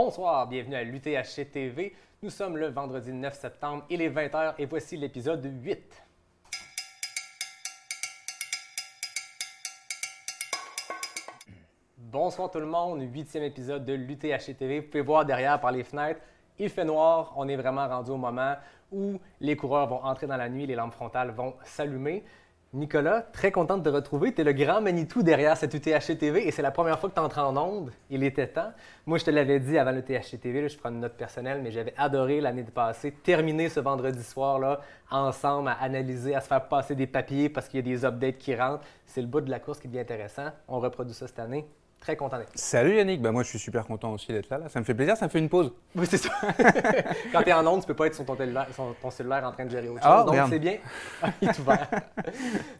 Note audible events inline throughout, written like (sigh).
Bonsoir, bienvenue à l'UTHC TV. Nous sommes le vendredi 9 septembre, il est 20h et voici l'épisode 8. Bonsoir tout le monde, huitième épisode de l'UTHC TV. Vous pouvez voir derrière par les fenêtres, il fait noir, on est vraiment rendu au moment où les coureurs vont entrer dans la nuit, les lampes frontales vont s'allumer. Nicolas, très contente de te retrouver. Tu es le grand Manitou derrière cette UTHC TV et c'est la première fois que tu entres en onde. Il était temps. Moi, je te l'avais dit avant l'UTHC TV, je prends une note personnelle, mais j'avais adoré l'année passée terminer ce vendredi soir-là ensemble à analyser, à se faire passer des papiers parce qu'il y a des updates qui rentrent. C'est le bout de la course qui devient intéressant. On reproduit ça cette année. Très content d'être. Salut Yannick, bah moi je suis super content aussi d'être là, Ça me fait plaisir, ça me fait une pause. Oui, c'est ça. (laughs) Quand tu es en onde, tu peux pas être sur ton sur ton cellulaire en train de gérer autre Ah, chose. Donc c'est bien. (laughs) Il est ouvert.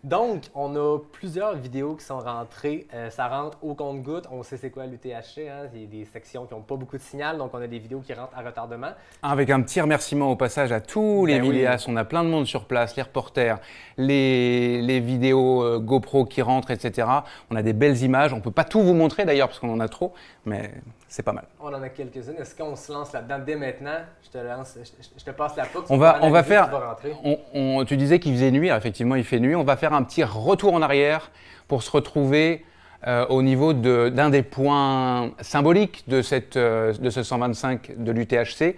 Donc, on a plusieurs vidéos qui sont rentrées. Euh, ça rentre au compte-goutte. On sait c'est quoi l'UTHC. Hein? Il y a des sections qui n'ont pas beaucoup de signal, donc on a des vidéos qui rentrent à retardement. Avec un petit remerciement au passage à tous les Ben oui. vidéastes, on a plein de monde sur place, les reporters, les, les vidéos euh, GoPro qui rentrent, etc. On a des belles images, on peut pas tout vous montrer d'ailleurs parce qu'on en a trop, mais c'est pas mal. On en a quelques-unes. Est-ce qu'on se lance là-dedans dès maintenant? Je te lance, je, je te passe la poudre. On va, on va faire. rentrer. on- on- tu disais qu'il faisait nuit, alors effectivement il fait nuit. On va faire un petit retour en arrière pour se retrouver euh, au niveau de- d'un des points symboliques de, cette, euh, de ce 125 de l'UTHC.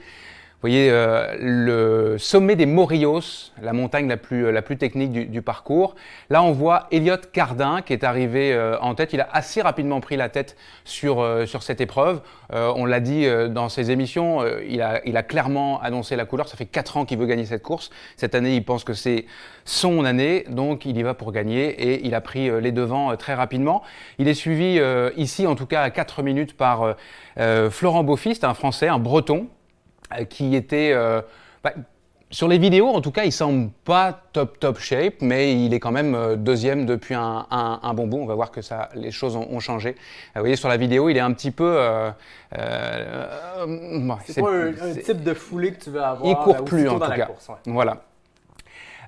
Vous voyez euh, le sommet des Morillos, la montagne la plus, la plus technique du, du parcours. Là, on voit Elliot Cardin qui est arrivé euh, en tête. Il a assez rapidement pris la tête sur, euh, sur cette épreuve. Euh, on l'a dit euh, dans ses émissions, euh, il, a, il a clairement annoncé la couleur. Ça fait 4 ans qu'il veut gagner cette course. Cette année, il pense que c'est son année, donc il y va pour gagner et il a pris euh, les devants euh, très rapidement. Il est suivi euh, ici, en tout cas à 4 minutes, par euh, euh, Florent Beaufist, un Français, un Breton, euh, qui était euh, bah, sur les vidéos, en tout cas, il semble pas top top shape, mais il est quand même euh, deuxième depuis un, un, un bon bout. On va voir que ça, les choses ont, ont changé. Euh, vous voyez sur la vidéo, il est un petit peu. euh, euh, euh, ouais, C'est pas un, type de foulée que tu veux avoir. il court euh, plus en tout cas. course, ouais. Voilà.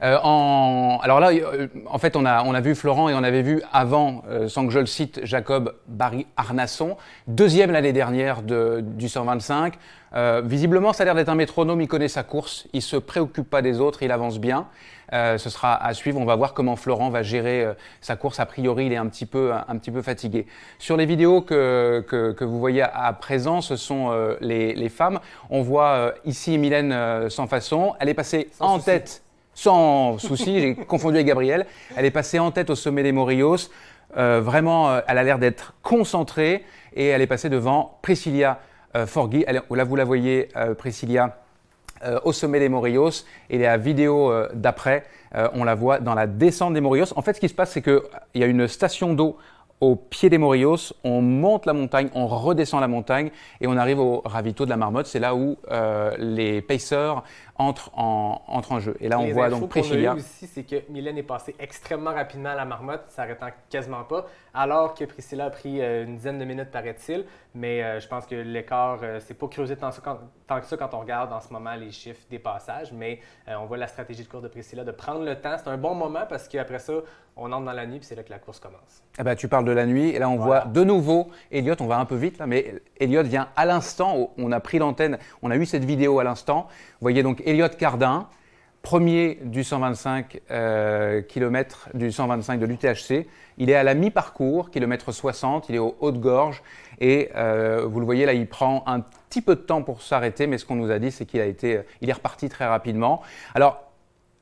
Euh, en... Alors là, euh, en fait, on a, on a vu Florent et on avait vu avant, euh, sans que je le cite, Jacob Barry Arnasson, deuxième l'année dernière de, du 125. Euh, visiblement, ça a l'air d'être un métronome, il connaît sa course, il se préoccupe pas des autres, il avance bien. Euh, ce sera à suivre, on va voir comment Florent va gérer euh, sa course. A priori, il est un petit peu, un, petit peu fatigué. Sur les vidéos que, que, que vous voyez à, à présent, ce sont euh, les, les femmes. On voit euh, ici Mylène euh, sans façon, elle est passée Sans en souci. tête sans souci, j'ai (laughs) confondu avec Gabriel. Elle est passée en tête au sommet des Morillos. Euh, vraiment, euh, elle a l'air d'être concentrée et elle est passée devant Priscilla euh, là, vous la voyez, euh, Priscilla, au sommet des Morillos. Et la vidéo d'après, on la voit dans la descente des Morillos. En fait, ce qui se passe, c'est qu'il y a une station d'eau au pied des Morillos, on monte la montagne, on redescend la montagne et on arrive au ravito de la Marmotte. C'est là où les pacers entrent en, jeu. Et là, on Les voit donc Priscilla. aussi, c'est que Mylène est passée extrêmement rapidement à la marmotte, s'arrêtant quasiment pas, alors que Priscilla a pris euh, une dizaine de minutes, paraît-il. Mais euh, je pense que l'écart, euh, c'est pas creusé tant, quand- tant que ça quand on regarde en ce moment les chiffres des passages, mais euh, on voit la stratégie de course de Priscilla de prendre le temps. C'est un bon moment parce qu'après ça, on entre dans la nuit puis c'est là que la course commence. Eh ben, tu parles de la nuit et là on Voilà. voit de nouveau Elliot, on va un peu vite là, mais Elliot vient à l'instant, on a pris l'antenne, on a eu cette vidéo à l'instant. Vous voyez donc Elliot Cardin, premier du 125 km du 125 de l'UTHC. Il est à la mi-parcours, kilomètre 60, il est au haut de gorge et euh, vous le voyez là, il prend un petit peu de temps pour s'arrêter, mais ce qu'on nous a dit, c'est qu'il a été, il est reparti très rapidement. Alors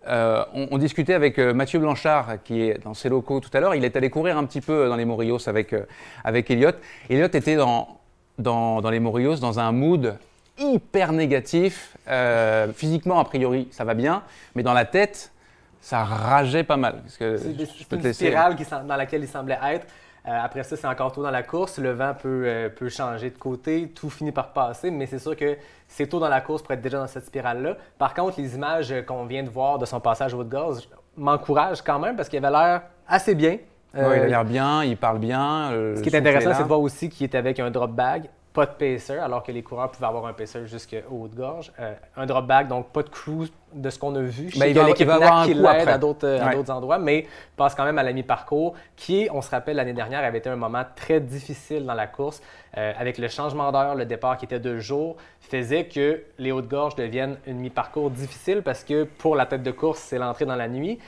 euh, on, discutait avec euh, Mathieu Blanchard, qui est dans ses locaux tout à l'heure. Il est allé courir un petit peu dans les Morillos avec, euh, avec Elliot. Elliot était dans, dans, dans les Morillos dans un mood hyper négatif. Euh, physiquement, a priori, ça va bien, mais dans la tête, ça rageait pas mal. Parce que je c'est peux te une laisser- spirale qui sem- dans laquelle il semblait être. Euh, après ça, c'est encore tôt dans la course. Le vent peut, euh, peut changer de côté. Tout finit par passer, mais c'est sûr que c'est tôt dans la course pour être déjà dans cette spirale-là. Par contre, les images euh, qu'on vient de voir de son passage au de gaz m'encouragent quand même parce qu'il avait l'air assez bien. Il a Euh, l'air bien, il parle bien. euh, ce qui est intéressant, c'est de voir aussi qu'il est avec un drop bag pas de pacer, alors que les coureurs pouvaient avoir un pacer jusqu'au haut de gorge. Euh, un drop back, donc pas de cruise de ce qu'on a vu. Je ben, il, va, avoir qui l'aide à d'autres endroits, mais passe quand même à la mi-parcours, qui, on se rappelle, l'année dernière, avait été un moment très difficile dans la course, euh, avec le changement d'heure, le départ qui était de jour, faisait que les hauts de gorge deviennent une mi-parcours difficile parce que pour la tête de course, c'est l'entrée dans la nuit.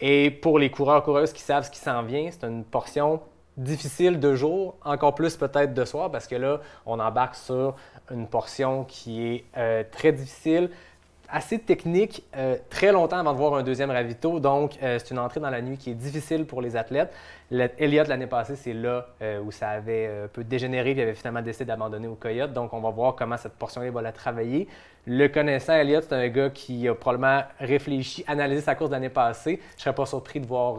Et pour les coureurs, coureuses qui savent ce qui s'en vient, c'est une portion difficile de jour, encore plus peut-être de soir, parce que là, on embarque sur une portion qui est euh, très difficile, assez technique, euh, très longtemps avant de voir un deuxième ravito. Donc, euh, c'est une entrée dans la nuit qui est difficile pour les athlètes. Elliott, l'année passée, c'est là où ça avait un peu dégénéré, il avait finalement décidé d'abandonner au Coyote. Donc, on va voir comment cette portion-là va la travailler. Le connaissant, Elliott, c'est un gars qui a probablement réfléchi, analysé sa course de l'année passée. Je ne serais pas surpris de voir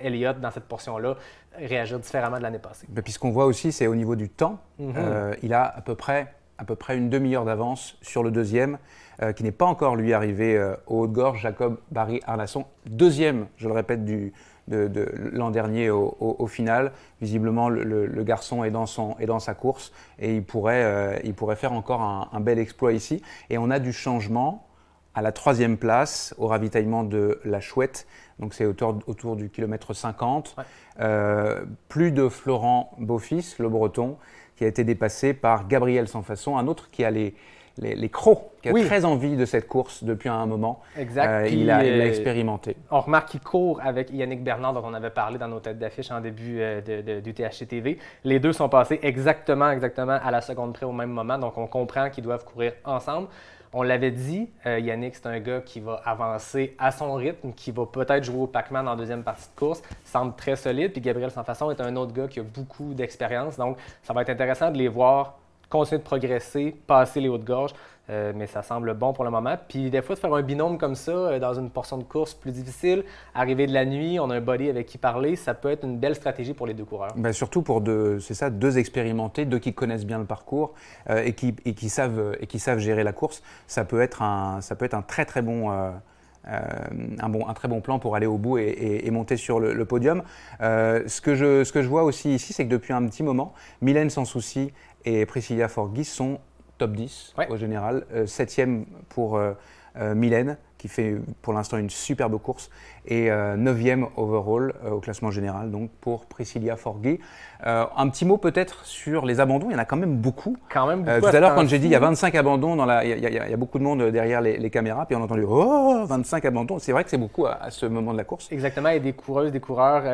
Elliott dans cette portion-là réagir différemment de l'année passée. Puis ce qu'on voit aussi, c'est au niveau du temps. Mhm. Euh, il a à peu près, à peu près une demi-heure d'avance sur le deuxième, euh, qui n'est pas encore lui arrivé euh, au haut de gorge, Jacob Barry Arnasson. Deuxième, je le répète, du, de, l'an dernier au, final. Visiblement, le, garçon est dans, son, est dans sa course et il pourrait, il pourrait faire encore un, bel exploit ici. Et on a du changement à la troisième place au ravitaillement de la Chouette. Donc c'est autour, autour du kilomètre 50. Euh, plus de Florent Beaufils, le breton, qui a été dépassé par Gabriel Sans Façon, un autre qui a les, les, crocs, qui a très envie de cette course depuis un moment. Exact. Euh, il, a, il, a, expérimenté. On remarque qu'il court avec Yannick Bernard, dont on avait parlé dans nos têtes d'affiche en début euh, de, du THC-TV. Les deux sont passés exactement, exactement à la seconde près au même moment, donc on comprend qu'ils doivent courir ensemble. On l'avait dit, euh, Yannick, c'est un gars qui va avancer à son rythme, qui va peut-être jouer au Pac-Man en deuxième partie de course, semble très solide. Puis Gabriel Sanfaçon est un autre gars qui a beaucoup d'expérience. Donc, ça va être intéressant de les voir continuer de progresser, passer les hautes gorges. Euh, mais ça semble bon pour le moment. Puis des fois, de faire un binôme comme ça euh, dans une portion de course plus difficile, arriver de la nuit, on a un body avec qui parler, ça peut être une belle stratégie pour les deux coureurs. Ben surtout pour deux, c'est ça, deux expérimentés, deux qui connaissent bien le parcours euh, et, qui, et, qui savent, et qui savent gérer la course. Ça peut être un, ça peut être un très très bon. un, bon, un très bon plan pour aller au bout et, monter sur le, podium. ce, que je, ce que je vois aussi ici, c'est que depuis un petit moment, Mylène Sans Souci et Priscilla Forgis sont top 10 au général. Euh, septième pour euh, euh, Mylène, qui fait pour l'instant une superbe course, et 9e overall au classement général, donc pour Priscilla Forgui. un petit mot peut-être sur les abandons, il y en a quand même beaucoup. Quand même beaucoup tout à l'heure, quand j'ai dit il y a 25 abandons, dans la, il, y a, beaucoup de monde derrière les, caméras, puis on a entendu Oh, 25 abandons. C'est vrai que c'est beaucoup à, ce moment de la course. Exactement, il y a des coureuses, des coureurs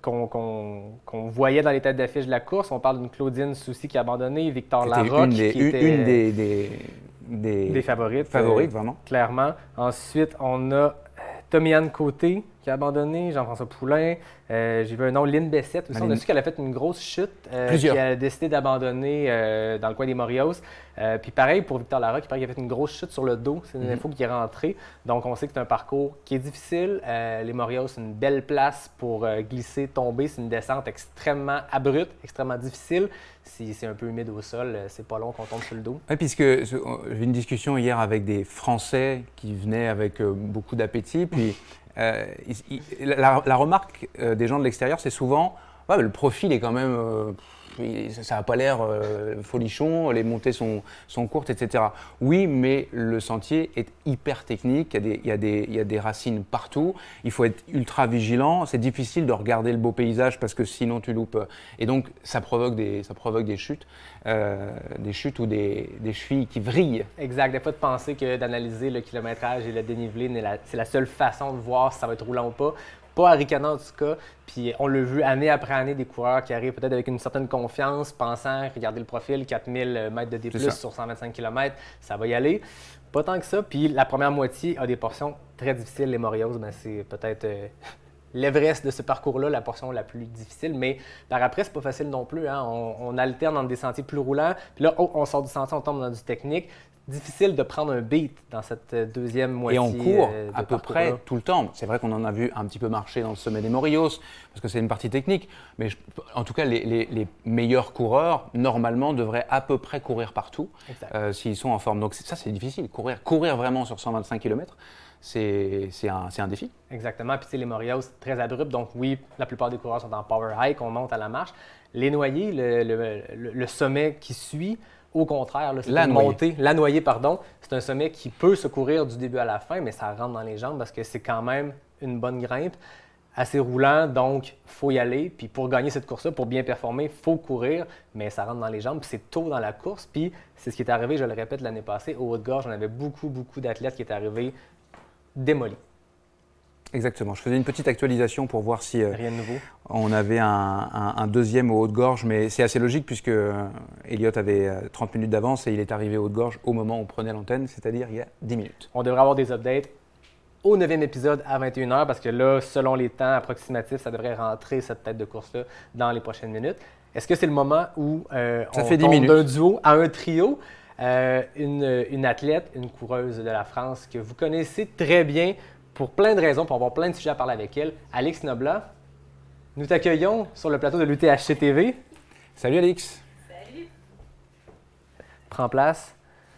qu'on voyait dans les têtes d'affiche de la course. On parle d'une Claudine Soucy qui a abandonné, Victor Larocque. Une qui était, une des des, favorites. Favorites, euh, vraiment. Clairement. Ensuite, on a euh, Tomiane Côté qui a abandonné, Jean-François Poulain. Euh, j'ai vu un nom, Lynn Bessette aussi. On a su qu'elle a fait une grosse chute, euh, qui a décidé d'abandonner dans le coin des Morios. puis pareil pour Victor Lara, qui paraît qu'il a fait une grosse chute sur le dos. C'est une mhm. info qui est rentrée. Donc on sait que c'est un parcours qui est difficile. les Morios, c'est une belle place pour glisser, tomber. C'est une descente extrêmement abrupte, extrêmement difficile si c'est un peu humide au sol, euh, c'est pas long qu'on tombe sur le dos. Oui, puisque j'ai eu une discussion hier avec des Français qui venaient avec euh, beaucoup d'appétit, puis (laughs) euh, la, remarque des gens de l'extérieur, c'est souvent, le profil est quand même ça n'a pas l'air euh, folichon, les montées sont, sont, courtes, etc. Oui, mais le sentier est hyper technique, il y, il, y a des, racines partout, il faut être ultra vigilant, c'est difficile de regarder le beau paysage parce que sinon tu loupes. Et donc ça provoque des, ça provoque des chutes, euh, des chutes ou des, des, chevilles qui vrillent. Exact, des fois de penser que d'analyser le kilométrage et le dénivelé, c'est la seule façon de voir si ça va être roulant ou pas pas à ricaner en tout cas. Puis on l'a vu année après année des coureurs qui arrivent peut-être avec une certaine confiance, pensant, regarder le profil, 4000 mètres de D+, sur 125 km, ça va y aller. Pas tant que ça. Puis la première moitié a des portions très difficiles. Les Morios, ben, c'est peut-être euh, (laughs) l'Everest de ce parcours-là, la portion la plus difficile. Mais par après, c'est pas facile non plus. Hein. On, alterne dans des sentiers plus roulants. Puis là, oh, on sort du sentier, on tombe dans du technique difficile de prendre un beat dans cette euh, deuxième moitié. Et on court euh, à peu près tout le temps. C'est vrai qu'on en a vu un petit peu marcher dans le sommet des Morios, parce que c'est une partie technique. Mais en tout cas, les, meilleurs coureurs, normalement, devraient à peu près courir partout euh, s'ils sont en forme. Donc ça, c'est difficile. Courir, courir vraiment sur 125 km, c'est un, un, défi. Exactement. Puis les c'est très abrupt. Donc oui, la plupart des coureurs sont en power hike, on monte à la marche. Les noyés, le, le, sommet qui suit, au contraire, c'est la montée. La noyée, pardon, c'est un sommet qui peut se courir du début à la fin, mais ça rentre dans les jambes parce que c'est quand même une bonne grimpe assez roulant, donc il faut y aller. Puis pour gagner cette course-là, pour bien performer, il faut courir, mais ça rentre dans les jambes. Puis c'est tôt dans la course. Puis c'est ce qui est arrivé, je le répète, l'année passée, au Haut-de-Gorge, on avait beaucoup, beaucoup d'athlètes qui étaient arrivés démolis. Exactement. Je faisais une petite actualisation pour voir si euh, Rien de nouveau. on avait un, deuxième au Haut-de-Gorge, mais c'est assez logique puisque euh, Elliot avait 30 euh, minutes d'avance et il est arrivé au Haut-de-Gorge au moment où on prenait l'antenne, c'est-à-dire il y a 10 minutes. On devrait avoir des updates au neuvième épisode à 21h parce que là, selon les temps approximatifs, ça devrait rentrer cette tête de course-là dans les prochaines minutes. Est-ce que c'est le moment où euh, ça on fait d'un duo à un trio? Euh, une, une, athlète, une coureuse de la France que vous connaissez très bien pour plein de raisons, pour avoir plein de sujets à parler avec elle, Alix Nobla. Nous t'accueillons sur le plateau de l'UTHC TV. Salut Alix. Salut. Prends place.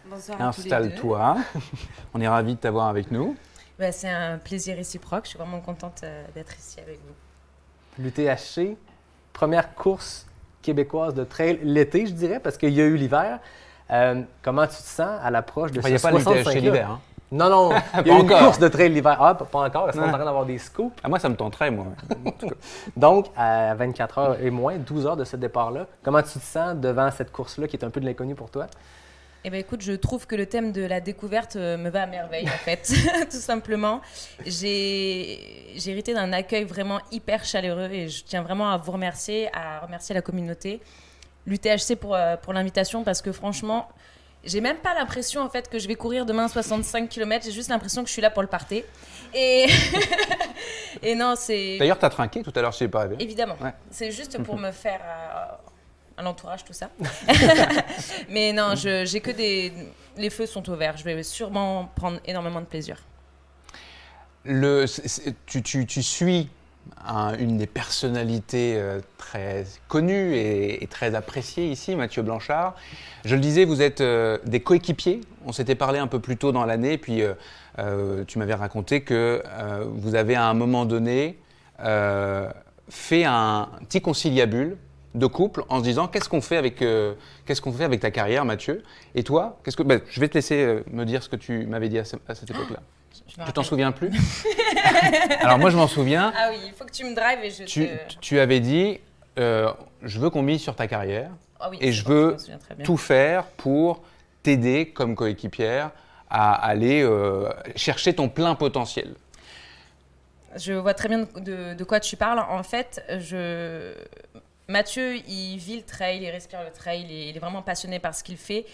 Bonsoir. Installe-toi. (laughs) On est ravis de t'avoir avec nous. Bah, c'est un plaisir réciproque. Je suis vraiment contente euh, d'être ici avec vous. L'UTHC, première course québécoise de trail l'été, je dirais, parce qu'il y a eu l'hiver. Euh, comment tu te sens à l'approche de ce 65 l'hiver. Hein? Non, non, (laughs) il y a eu une course de trail l'hiver. Ah, pas encore, est-ce qu'on est en train d'avoir des scoops? Ah, moi, ça me tenterait, moi. (laughs) Donc, à 24 heures et moins, 12 heures de ce départ-là, comment tu te sens devant cette course-là qui est un peu de l'inconnu pour toi? Eh bien, écoute, je trouve que le thème de la découverte euh, me va à merveille, en fait, (laughs) tout simplement. J'ai hérité d'un accueil vraiment hyper chaleureux et je tiens vraiment à vous remercier, à remercier la communauté, l'UTHC pour, euh, pour l'invitation parce que franchement, j'ai même pas l'impression en fait que je vais courir demain 65 km, j'ai juste l'impression que je suis là pour le parter. Et, (laughs) et non, c'est. D'ailleurs, tu as trinqué tout à l'heure, je sais pas. Évidemment. C'est juste (laughs) pour me faire. Euh, à l'entourage, tout ça. (laughs) Mais non, j'ai que des. Les feux sont ouverts. Je vais sûrement prendre énormément de plaisir. Le, tu, tu, tu, suis une des personnalités euh, très connues et, très appréciées ici, Mathieu Blanchard. Je le disais, vous êtes euh, des coéquipiers. On s'était parlé un peu plus tôt dans l'année, puis euh, tu m'avais raconté que vous avez à un moment donné fait un petit conciliabule de couple en se disant qu'est-ce qu'on fait avec fait avec ta carrière, Mathieu? Et toi, qu'est-ce que bah, je vais te laisser me dire ce que tu m'avais dit à, cette époque-là. Tu t'en souviens plus (laughs) Alors moi je m'en souviens. Ah oui, il faut que tu me drives et je tu, tu avais dit euh, je veux qu'on mise sur ta carrière ah et je veux tout faire pour t'aider comme coéquipière à aller chercher ton plein potentiel. Je vois très bien de, de, quoi tu parles. En fait, je, Mathieu, il vit le trail, il respire le trail, il est, vraiment passionné par ce qu'il fait.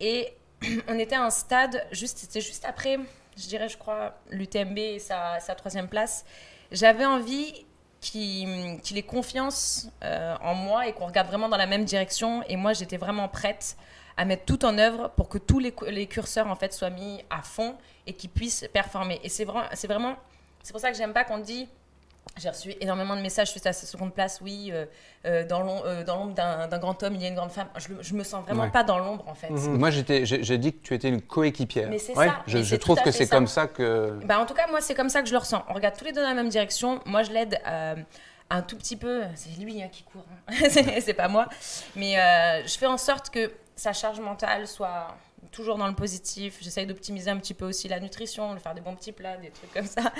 Et (clears throat) on était à un stade, juste, c'était juste après, je dirais, je crois, l'UTMB et sa, troisième place. J'avais envie qu'il ait confiance euh, en moi et qu'on regarde vraiment dans la même direction. Et moi, j'étais vraiment prête à mettre tout en œuvre pour que tous les, curseurs en fait soient mis à fond et qu'ils puissent performer. Et c'est vraiment, c'est pour ça que j'aime pas qu'on dit j'ai reçu énormément de messages suite à sa seconde place. Oui, euh, euh, euh, dans l'ombre d'un grand homme, il y a une grande femme. Je, je me sens vraiment pas dans l'ombre, en fait. Mhm. Moi, j'ai dit que tu étais une coéquipière. Mais c'est ça. Je, trouve que c'est comme ça que. Bah, en tout cas, moi, c'est comme ça que je le ressens. On regarde tous les deux dans la même direction. Moi, je l'aide un tout petit peu. C'est lui hein, qui court. Hein. (laughs) c'est pas moi. Mais je fais en sorte que sa charge mentale soit toujours dans le positif. J'essaye d'optimiser un petit peu aussi la nutrition, de faire des bons petits plats, des trucs comme ça.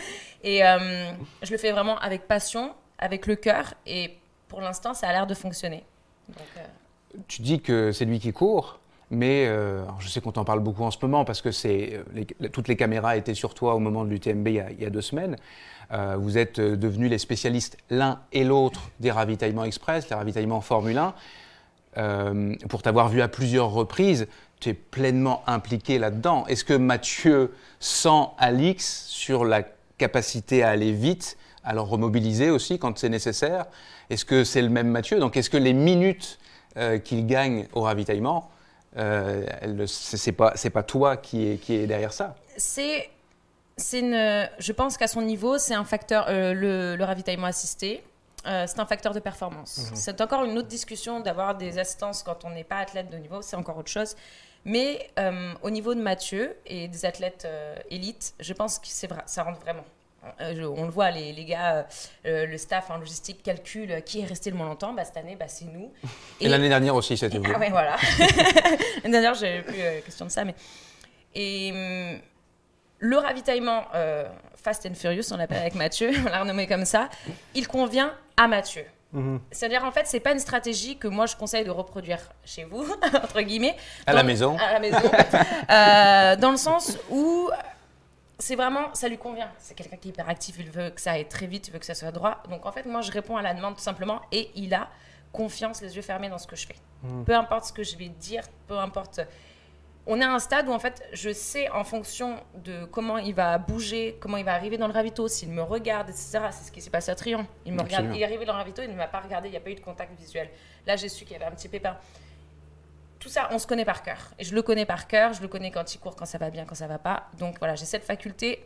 Et euh, je le fais vraiment avec passion, avec le cœur. Et pour l'instant, ça a l'air de fonctionner. Euh, tu dis que c'est lui qui court. Mais euh, je sais qu'on t'en parle beaucoup en ce moment parce que c'est toutes les caméras étaient sur toi au moment de l'UTMB il, y a deux semaines. vous êtes devenus les spécialistes l'un et l'autre des ravitaillements express, les ravitaillements Formule 1. pour t'avoir vu à plusieurs reprises, tu es pleinement impliqué là-dedans. Est-ce que Mathieu sent Alix sur la capacité à aller vite, à le remobiliser aussi quand c'est nécessaire? Est-ce que c'est le même Mathieu? Donc est-ce que les minutes euh, qu'il gagne au ravitaillement, euh, c'est pas toi qui est derrière ça? C'est je pense qu'à son niveau c'est un facteur euh, le, ravitaillement assisté. Euh, c'est un facteur de performance. Mhm. C'est encore une autre discussion d'avoir des assistances quand on n'est pas athlète de niveau, c'est encore autre chose. Mais euh, au niveau de Mathieu et des athlètes euh, élites, je pense que c'est vrai, ça rentre vraiment. Je- on le voit, les, les gars, euh, le staff en logistique calcule qui est resté le moins longtemps. Bah, cette année, bah, c'est nous. Et, l'année dernière aussi, c'était vous. Ah ouais, voilà. (laughs) D'ailleurs, j'avais plus euh, question de ça, mais et hum, le ravitaillement euh, Fast and Furious, on l'appelle avec Mathieu, (laughs) on l'a renommé comme ça, il convient à Mathieu. Mhm. C'est-à-dire, en fait, c'est pas une stratégie que moi je conseille de reproduire chez vous, (laughs) entre guillemets. À la maison. À la maison. (laughs) Euh, dans le sens où c'est vraiment, ça lui convient. C'est quelqu'un qui est hyper actif, il veut que ça aille très vite, il veut que ça soit droit. Donc en fait, moi je réponds à la demande tout simplement et il a confiance, les yeux fermés dans ce que je fais. Peu importe ce que je vais dire, peu importe. On est à un stade où en fait, je sais en fonction de comment il va bouger, comment il va arriver dans le ravito, s'il me regarde, etc. C'est ce qui s'est passé à Trion. Il me regarde, il est arrivé dans le ravito, il ne m'a pas regardé, il n'y a pas eu de contact visuel. Là, j'ai su qu'il y avait un petit pépin. Tout ça, on se connaît par cœur. Et je le connais par cœur, je le connais quand il court, quand ça va bien, quand ça va pas. Donc voilà, j'ai cette faculté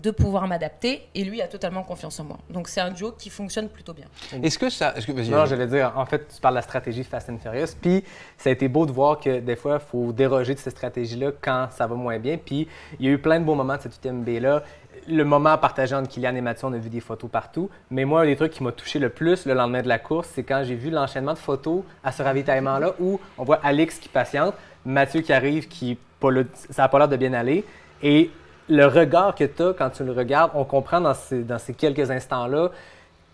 de pouvoir m'adapter et lui a totalement confiance en moi. Donc c'est un duo qui fonctionne plutôt bien. Est-ce que ça. Est-ce que, Non, j'allais dire, en fait, tu parles de la stratégie Fast and Furious. Puis, ça a été beau de voir que des fois, il faut déroger de cette stratégie-là quand ça va moins bien. Puis, il y a eu plein de beaux moments de cette UTMB-là. Le moment partagé entre Kylian et Mathieu, on a vu des photos partout. Mais moi, un des trucs qui m'a touché le plus le lendemain de la course, c'est quand j'ai vu l'enchaînement de photos à ce ravitaillement-là où on voit Alex qui patiente, Mathieu qui arrive, qui ça n'a pas l'air de bien aller. Et le regard que tu as quand tu le regardes, on comprend dans ces, dans ces quelques instants-là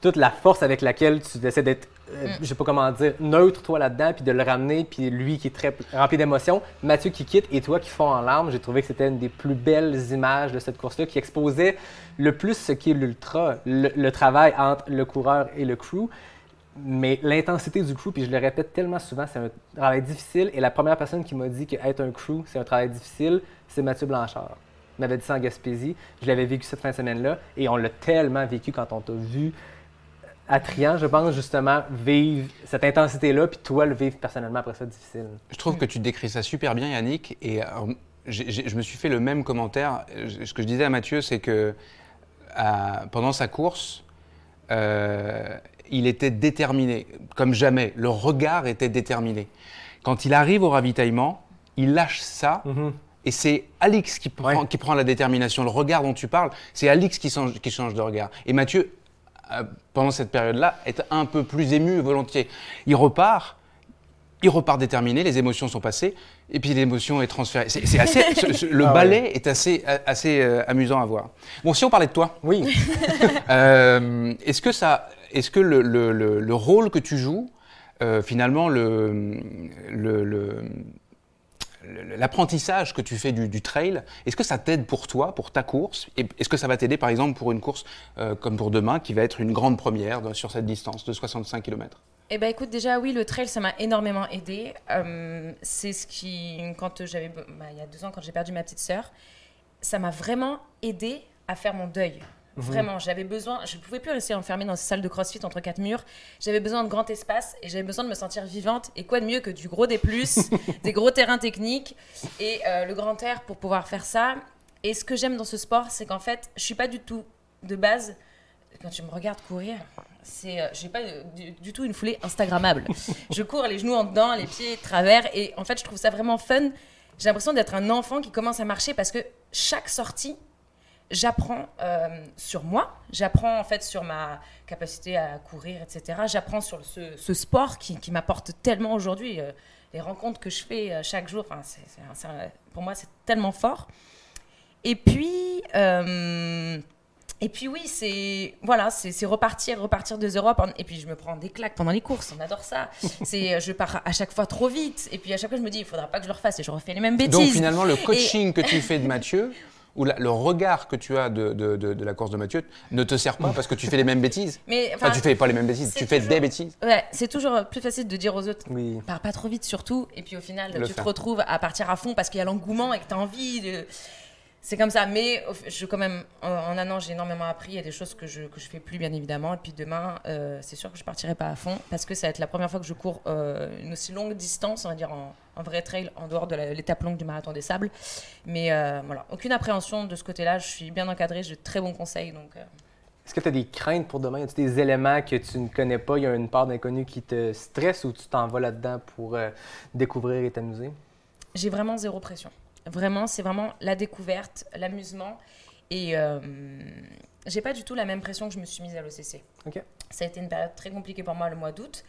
toute la force avec laquelle tu essaies d'être, euh, je sais pas comment dire, neutre toi là-dedans, puis de le ramener, puis lui qui est très rempli d'émotions, Mathieu qui quitte et toi qui fond en larmes. J'ai trouvé que c'était une des plus belles images de cette course-là qui exposait le plus ce qu'est l'ultra, le, le travail entre le coureur et le crew. Mais l'intensité du crew, puis je le répète tellement souvent, c'est un travail difficile. Et la première personne qui m'a dit qu'être un crew, c'est un travail difficile, c'est Mathieu Blanchard. Il m'avait dit ça en Gaspésie. Je l'avais vécu cette fin de semaine-là. Et on l'a tellement vécu quand on t'a vu à Trian, je pense, justement, vivre cette intensité-là, puis toi, le vivre personnellement après ça, difficile. Je trouve que tu décris ça super bien, Yannick. Et euh, je me suis fait le même commentaire. Ce que je disais à Mathieu, c'est que à- pendant sa course, euh, il était déterminé, comme jamais. Le regard était déterminé. Quand il arrive au ravitaillement, il lâche ça. Et c'est Alix qui prend, Ouais. qui prend la détermination. Le regard dont tu parles, c'est Alix qui change, qui change de regard. Et Mathieu, euh, pendant cette période-là, est un peu plus ému volontiers. Il repart, il repart déterminé, les émotions sont passées, et puis l'émotion est transférée. C'est, c'est assez, ce- ce- le (laughs) Ah ouais. ballet est assez, assez euh, amusant à voir. Bon, si on parlait de toi, Oui. (laughs) euh, est-ce que, ça, est-ce que le, le- le- le rôle que tu joues, euh, finalement, le, le- le- le- l'apprentissage que tu fais du, trail, est-ce que ça t'aide pour toi, pour ta course? Est-ce que ça va t'aider, par exemple, pour une course euh, comme pour demain, qui va être une grande première sur cette distance de 65 km Eh ben écoute, déjà oui, le trail, ça m'a énormément aidé. Euh, c'est ce qui, quand j'avais, bah, il y a deux ans, quand j'ai perdu ma petite sœur, ça m'a vraiment aidé à faire mon deuil. Vraiment, j'avais besoin, je ne pouvais plus rester enfermée dans ces salles de crossfit entre quatre murs. J'avais besoin de grand espace et j'avais besoin de me sentir vivante. Et quoi de mieux que du gros des plus, (laughs) des gros terrains techniques et euh, le grand air pour pouvoir faire ça. Et ce que j'aime dans ce sport, c'est qu'en fait, je suis pas du tout de base quand tu me regardes courir, c'est, euh, j'ai pas euh, du, du tout une foulée instagrammable. (laughs) je cours les genoux en dedans, les pieds de travers, et en fait, je trouve ça vraiment fun. J'ai l'impression d'être un enfant qui commence à marcher parce que chaque sortie, j'apprends euh, sur moi, j'apprends en fait sur ma capacité à courir, etc. J'apprends sur ce, ce sport qui, qui m'apporte tellement aujourd'hui. euh, les rencontres que je fais euh, chaque jour, un- pour moi, c'est tellement fort. Et puis, et puis oui, c'est voilà, c'est repartir, repartir de zéro. Et puis je me prends des claques pendant les courses, on adore ça. C'est, je pars à chaque fois trop vite. Et puis à chaque fois, je me dis, il faudra pas que je le refasse. Et je refais les mêmes bêtises. Donc finalement, le coaching que tu fais de Mathieu, ou la- le regard que tu as de, de- de- de la course de Mathieu, ne te sert pas parce que tu fais les mêmes bêtises (laughs) Mais Enfin, tu fais pas les mêmes bêtises, tu fais toujours- des bêtises. Ouais, c'est toujours plus facile de dire aux autres. Oui. Pars pas trop vite surtout, et puis au final, Le tu faire. te retrouves à partir à fond parce qu'il y a l'engouement et que tu as envie de. C'est comme ça, mais je, quand même, en, un an, j'ai énormément appris. Il y a des choses que je, que je fais plus, bien évidemment. Et puis demain, euh, c'est sûr que je partirai pas à fond parce que ça va être la première fois que je cours euh, une aussi longue distance, on va dire en, en vrai trail, en dehors de l'étape longue du marathon des sables. Mais euh, voilà, aucune appréhension de ce côté-là. Je suis bien encadrée, j'ai de très bons conseils. Donc, Est-ce que tu as des craintes pour demain? Y a des éléments que tu ne connais pas? Il y a une part d'inconnu qui te stresse ou tu t'en vas là-dedans pour découvrir et t'amuser? j'ai vraiment zéro pression. Vraiment, c'est vraiment la découverte, l'amusement. Et euh, j'ai pas du tout la même pression que je me suis mise à l'OCC. Ok. Ça a été une période très compliquée pour moi le mois d'août.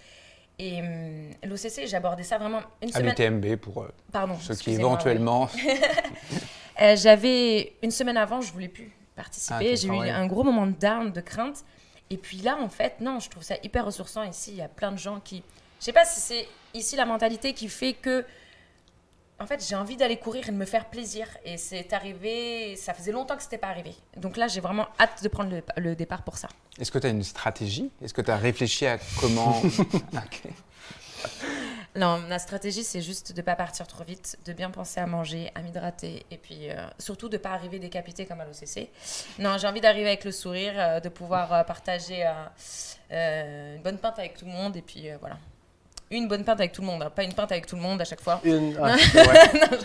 Et hum, l'OCC, j'abordais ça vraiment une À semaine. l'UTMB pour euh, Pardon. ceux qui oui. éventuellement. (laughs) Euh, J'avais une semaine avant, je voulais plus participer. Ah. J'ai eu ouais. un gros moment de down, de crainte. Et puis là, en fait, non, je trouve ça hyper ressourçant ici. Il y a plein de gens qui. Je sais pas si c'est ici la mentalité qui fait que. En fait, j'ai envie d'aller courir et de me faire plaisir. Et c'est arrivé. Ça faisait longtemps que c'était pas arrivé. Donc là, j'ai vraiment hâte de prendre le, le départ pour ça. Est-ce que tu as une stratégie? Est-ce que tu as réfléchi à comment. (laughs) Non, ma stratégie, c'est juste de ne pas partir trop vite, de bien penser à manger, à m'hydrater, et puis euh, surtout de ne pas arriver décapité comme à l'OCC. Non, j'ai envie d'arriver avec le sourire, euh, de pouvoir euh, partager une bonne pinte avec tout le monde, et puis voilà. Une bonne pinte avec tout le monde, hein, pas une pinte avec tout le monde à chaque fois. Une. (laughs) ah, ouais. non.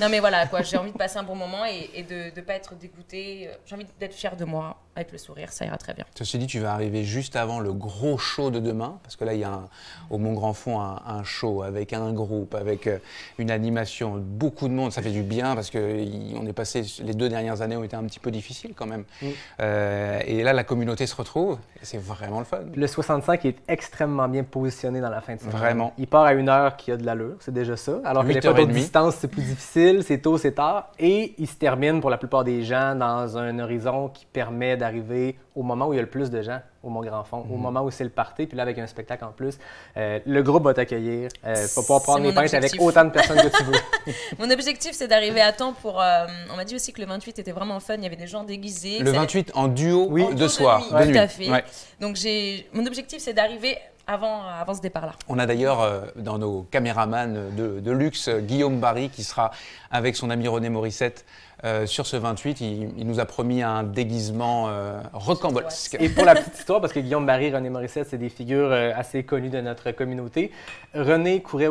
Non, mais voilà, quoi, j'ai envie de passer un bon moment et, et de ne pas être dégoûtée. Euh, J'ai envie d'être fière de moi, avec le sourire, ça ira très bien. Ceci dit, tu vas arriver juste avant le gros show de demain, parce que là, il y a un- au Mont Grand Fond un, un show avec un groupe, avec euh, une animation, beaucoup de monde. Ça fait du bien parce que y- on est passé, les deux dernières années ont été un petit peu difficiles quand même. Mm. Euh, et là, la communauté se retrouve et c'est vraiment le fun. Le 65 est extrêmement bien positionné dans la fin de semaine. Vraiment. Il part à une heure qui a de l'allure, c'est déjà ça. Alors que les 8h30. photos de distance, c'est plus difficile, c'est tôt, c'est tard. Et il se termine pour la plupart des gens dans un horizon qui permet d'arriver au moment où il y a le plus de gens au Mont Grand Fond, au Mhm. moment où c'est le party, puis là avec un spectacle en plus. Euh, le groupe va t'accueillir. Euh, tu vas pouvoir prendre les mon pintes avec autant de personnes que tu veux. (laughs) Mon objectif, c'est d'arriver à temps pour. euh, on m'a dit aussi que le 28 était vraiment fun, il y avait des gens déguisés. Le ça allait- 28 en duo Oui. En de duo de soir, nuit, de tout nuit. à fait. Ouais. Donc j'ai mon objectif c'est d'arriver avant, avant ce départ-là. On a d'ailleurs euh, dans nos caméramans de, de luxe euh, Guillaume Barry qui sera avec son ami René Morissette euh, sur ce 28. Il, il nous a promis un déguisement euh, rocambolesque. Et pour la petite histoire, parce que Guillaume Barry, René Morissette, c'est des figures euh, assez connues de notre communauté, René courait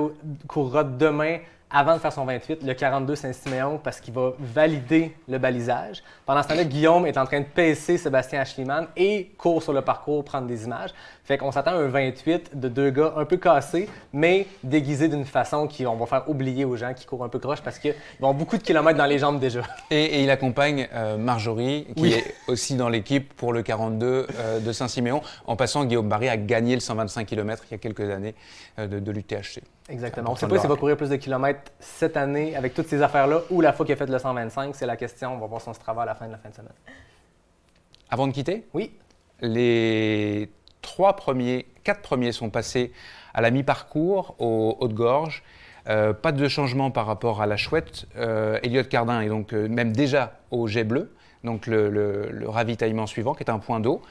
courra demain avant de faire son 28, le 42 Saint-Siméon, parce qu'il va valider le balisage. Pendant ce temps-là, Guillaume est en train de pacer Sébastien Ashliman et court sur le parcours prendre des images. Fait qu'on s'attend à un 28 de deux gars un peu cassés, mais déguisés d'une façon qui on va faire oublier aux gens qui courent un peu croche parce qu'ils ont beaucoup de kilomètres dans les jambes déjà. Et, et il accompagne euh, Marjorie, qui Oui. est aussi dans l'équipe pour le 42 euh, de Saint-Siméon. En passant, Guillaume Barry a gagné le 125 km il y a quelques années euh, de, de l'UTHC. Exactement. On ne sait pas s'il va courir plus de kilomètres cette année avec toutes ces affaires-là ou la fois qu'il a fait le 125. C'est la question. On va voir son Strava à la fin de la fin de semaine. Avant de quitter, Oui. les trois premiers, quatre premiers sont passés à la mi-parcours, au Haute-Gorge. Euh, pas de changement par rapport à la chouette. Euh, Elliot Cardin est donc euh, même déjà au jet bleu, donc le, le- le ravitaillement suivant, qui est un point d'eau.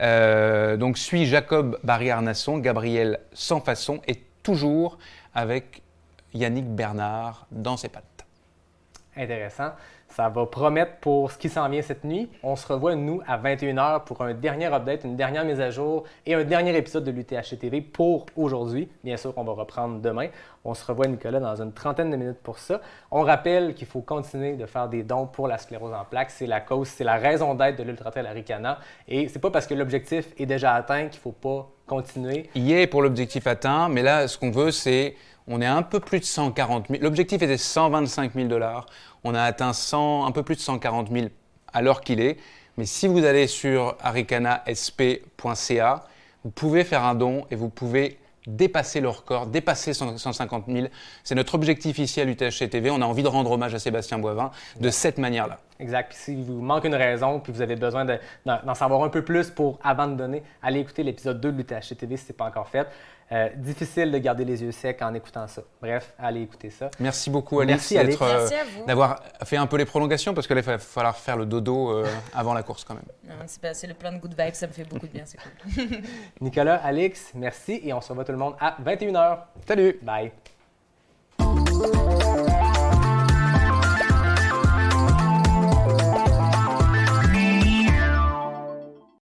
Euh, donc suit Jacob Barry-Arnasson, Gabriel Sans Façon, et toujours avec Yannick Bernard dans ses pattes. Intéressant. Ça va promettre pour ce qui s'en vient cette nuit. On se revoit, nous, à 21h pour un dernier update, une dernière mise à jour et un dernier épisode de l'UTHC TV pour aujourd'hui. Bien sûr qu'on va reprendre demain. On se revoit, Nicolas, dans une trentaine de minutes pour ça. On rappelle qu'il faut continuer de faire des dons pour la sclérose en plaques. C'est la cause, c'est la raison d'être de l'Ultra Trail Aricana. Et c'est pas parce que l'objectif est déjà atteint qu'il faut pas continuer. y est pour l'objectif atteint, mais là, ce qu'on veut, c'est, on est un peu plus de 140 000. L'objectif était 125 000 dollars. On a atteint 100, un peu plus de 140 000 à l'heure qu'il est. Mais si vous allez sur aricanasp.ca, vous pouvez faire un don et vous pouvez dépasser le record, dépasser 100 150 000. C'est notre objectif ici à l'UTHC TV. On a envie de rendre hommage à Sébastien Boivin de cette manière-là. Exact. Puis si vous manque une raison, puis vous avez besoin de- d'en d'en savoir un peu plus pour avant de donner, allez écouter l'épisode 2 de l'UTHC TV si ce n'est pas encore fait. Euh, difficile de garder les yeux secs en écoutant ça. Bref, allez écouter ça. Merci beaucoup, Alice, Merci, Alex. euh, Merci à vous. d'avoir fait un peu les prolongations parce que là, il va falloir faire le dodo euh, avant la course quand même. Non, C'est pas- c'est le plein de good vibes, ça me fait beaucoup de bien, c'est cool. (laughs) Nicolas, Alex, merci et on se revoit tout le monde à 21h. Salut Bye.